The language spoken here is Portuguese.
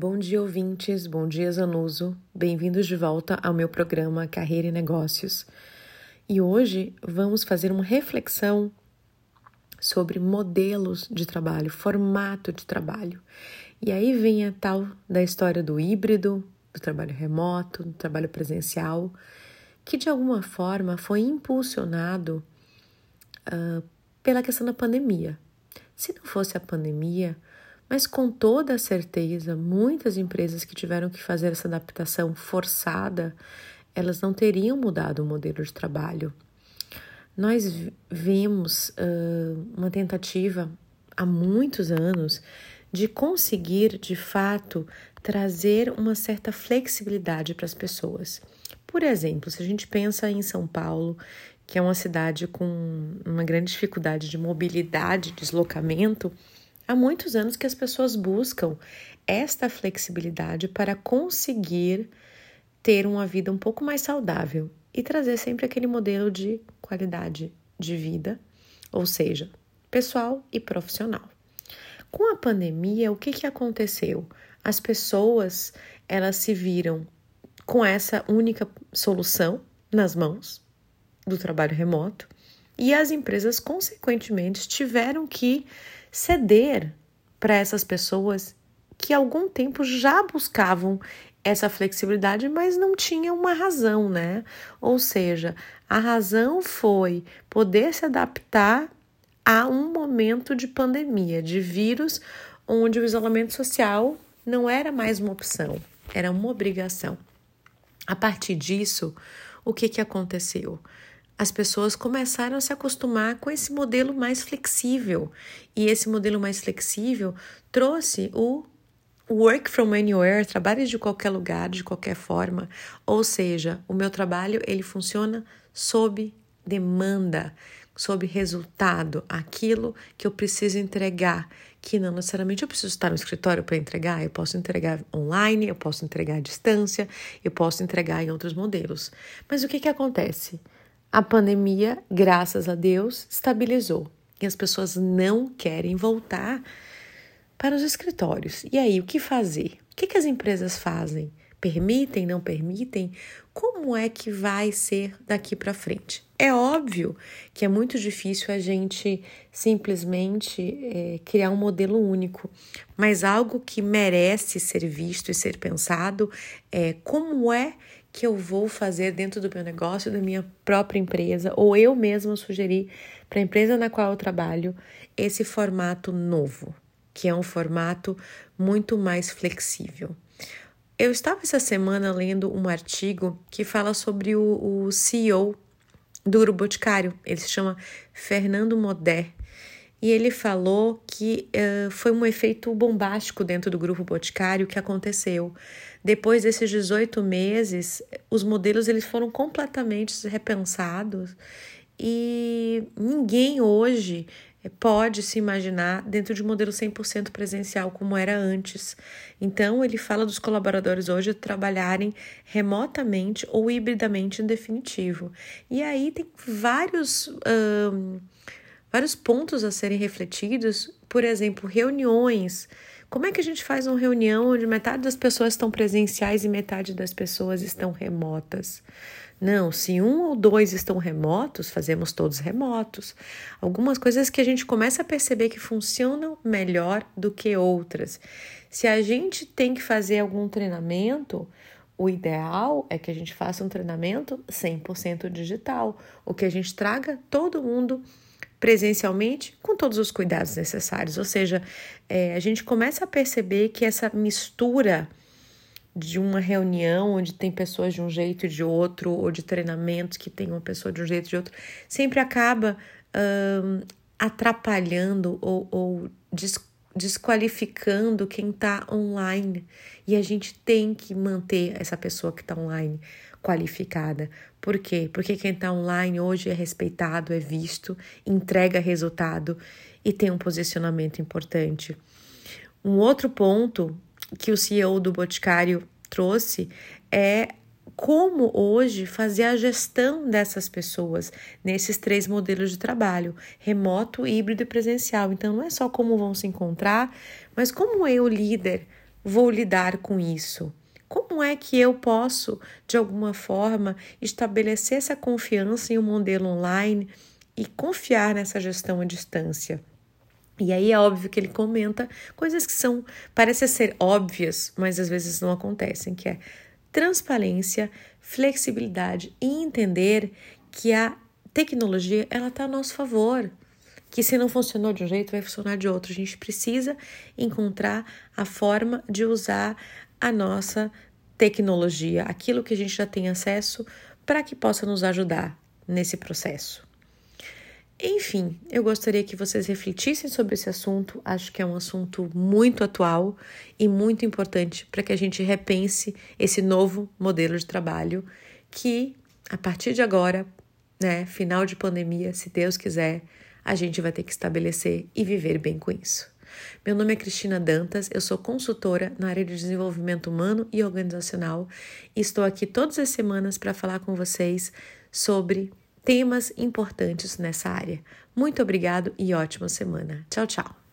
Bom dia, ouvintes. Bom dia, Zanuso. Bem-vindos de volta ao meu programa Carreira e Negócios. E hoje vamos fazer uma reflexão sobre modelos de trabalho, formato de trabalho. E aí vem a tal da história do híbrido, do trabalho remoto, do trabalho presencial, que de alguma forma foi impulsionado uh, pela questão da pandemia. Se não fosse a pandemia, mas com toda a certeza, muitas empresas que tiveram que fazer essa adaptação forçada, elas não teriam mudado o modelo de trabalho. Nós vimos uh, uma tentativa há muitos anos de conseguir, de fato, trazer uma certa flexibilidade para as pessoas. Por exemplo, se a gente pensa em São Paulo, que é uma cidade com uma grande dificuldade de mobilidade, deslocamento, Há muitos anos que as pessoas buscam esta flexibilidade para conseguir ter uma vida um pouco mais saudável e trazer sempre aquele modelo de qualidade de vida, ou seja, pessoal e profissional. Com a pandemia, o que, que aconteceu? As pessoas elas se viram com essa única solução nas mãos do trabalho remoto e as empresas, consequentemente, tiveram que ceder para essas pessoas que algum tempo já buscavam essa flexibilidade, mas não tinham uma razão, né? Ou seja, a razão foi poder se adaptar a um momento de pandemia, de vírus, onde o isolamento social não era mais uma opção, era uma obrigação. A partir disso, o que, que aconteceu? As pessoas começaram a se acostumar com esse modelo mais flexível. E esse modelo mais flexível trouxe o work from anywhere, trabalho de qualquer lugar, de qualquer forma. Ou seja, o meu trabalho ele funciona sob demanda, sob resultado, aquilo que eu preciso entregar, que não necessariamente eu preciso estar no escritório para entregar, eu posso entregar online, eu posso entregar à distância, eu posso entregar em outros modelos. Mas o que que acontece? A pandemia, graças a Deus, estabilizou e as pessoas não querem voltar para os escritórios. E aí, o que fazer? O que, que as empresas fazem? Permitem, não permitem? Como é que vai ser daqui para frente? É óbvio que é muito difícil a gente simplesmente é, criar um modelo único, mas algo que merece ser visto e ser pensado é como é que eu vou fazer dentro do meu negócio, da minha própria empresa, ou eu mesma sugerir para a empresa na qual eu trabalho esse formato novo, que é um formato muito mais flexível. Eu estava essa semana lendo um artigo que fala sobre o, o CEO do Grupo Boticário, ele se chama Fernando Moder, e ele falou que uh, foi um efeito bombástico dentro do Grupo Boticário que aconteceu. Depois desses 18 meses, os modelos eles foram completamente repensados e ninguém hoje pode se imaginar dentro de um modelo 100% presencial como era antes. Então, ele fala dos colaboradores hoje trabalharem remotamente ou hibridamente em definitivo. E aí tem vários. Um, vários pontos a serem refletidos, por exemplo, reuniões. Como é que a gente faz uma reunião onde metade das pessoas estão presenciais e metade das pessoas estão remotas? Não, se um ou dois estão remotos, fazemos todos remotos. Algumas coisas que a gente começa a perceber que funcionam melhor do que outras. Se a gente tem que fazer algum treinamento, o ideal é que a gente faça um treinamento 100% digital, o que a gente traga todo mundo presencialmente com todos os cuidados necessários. Ou seja, é, a gente começa a perceber que essa mistura de uma reunião onde tem pessoas de um jeito e de outro, ou de treinamentos que tem uma pessoa de um jeito e de outro, sempre acaba hum, atrapalhando ou, ou desqualificando quem está online. E a gente tem que manter essa pessoa que está online qualificada. Por quê? Porque quem está online hoje é respeitado, é visto, entrega resultado e tem um posicionamento importante. Um outro ponto que o CEO do Boticário trouxe é como hoje fazer a gestão dessas pessoas nesses três modelos de trabalho: remoto, híbrido e presencial. Então, não é só como vão se encontrar, mas como eu, líder, vou lidar com isso? Como é que eu posso, de alguma forma, estabelecer essa confiança em um modelo online e confiar nessa gestão à distância? E aí é óbvio que ele comenta coisas que são parecem ser óbvias, mas às vezes não acontecem, que é transparência, flexibilidade e entender que a tecnologia ela está a nosso favor. Que se não funcionou de um jeito, vai funcionar de outro. A gente precisa encontrar a forma de usar a nossa tecnologia, aquilo que a gente já tem acesso, para que possa nos ajudar nesse processo. Enfim, eu gostaria que vocês refletissem sobre esse assunto. Acho que é um assunto muito atual e muito importante para que a gente repense esse novo modelo de trabalho que, a partir de agora, né, final de pandemia, se Deus quiser, a gente vai ter que estabelecer e viver bem com isso. Meu nome é Cristina Dantas, eu sou consultora na área de desenvolvimento humano e organizacional e estou aqui todas as semanas para falar com vocês sobre temas importantes nessa área. Muito obrigado e ótima semana. Tchau, tchau.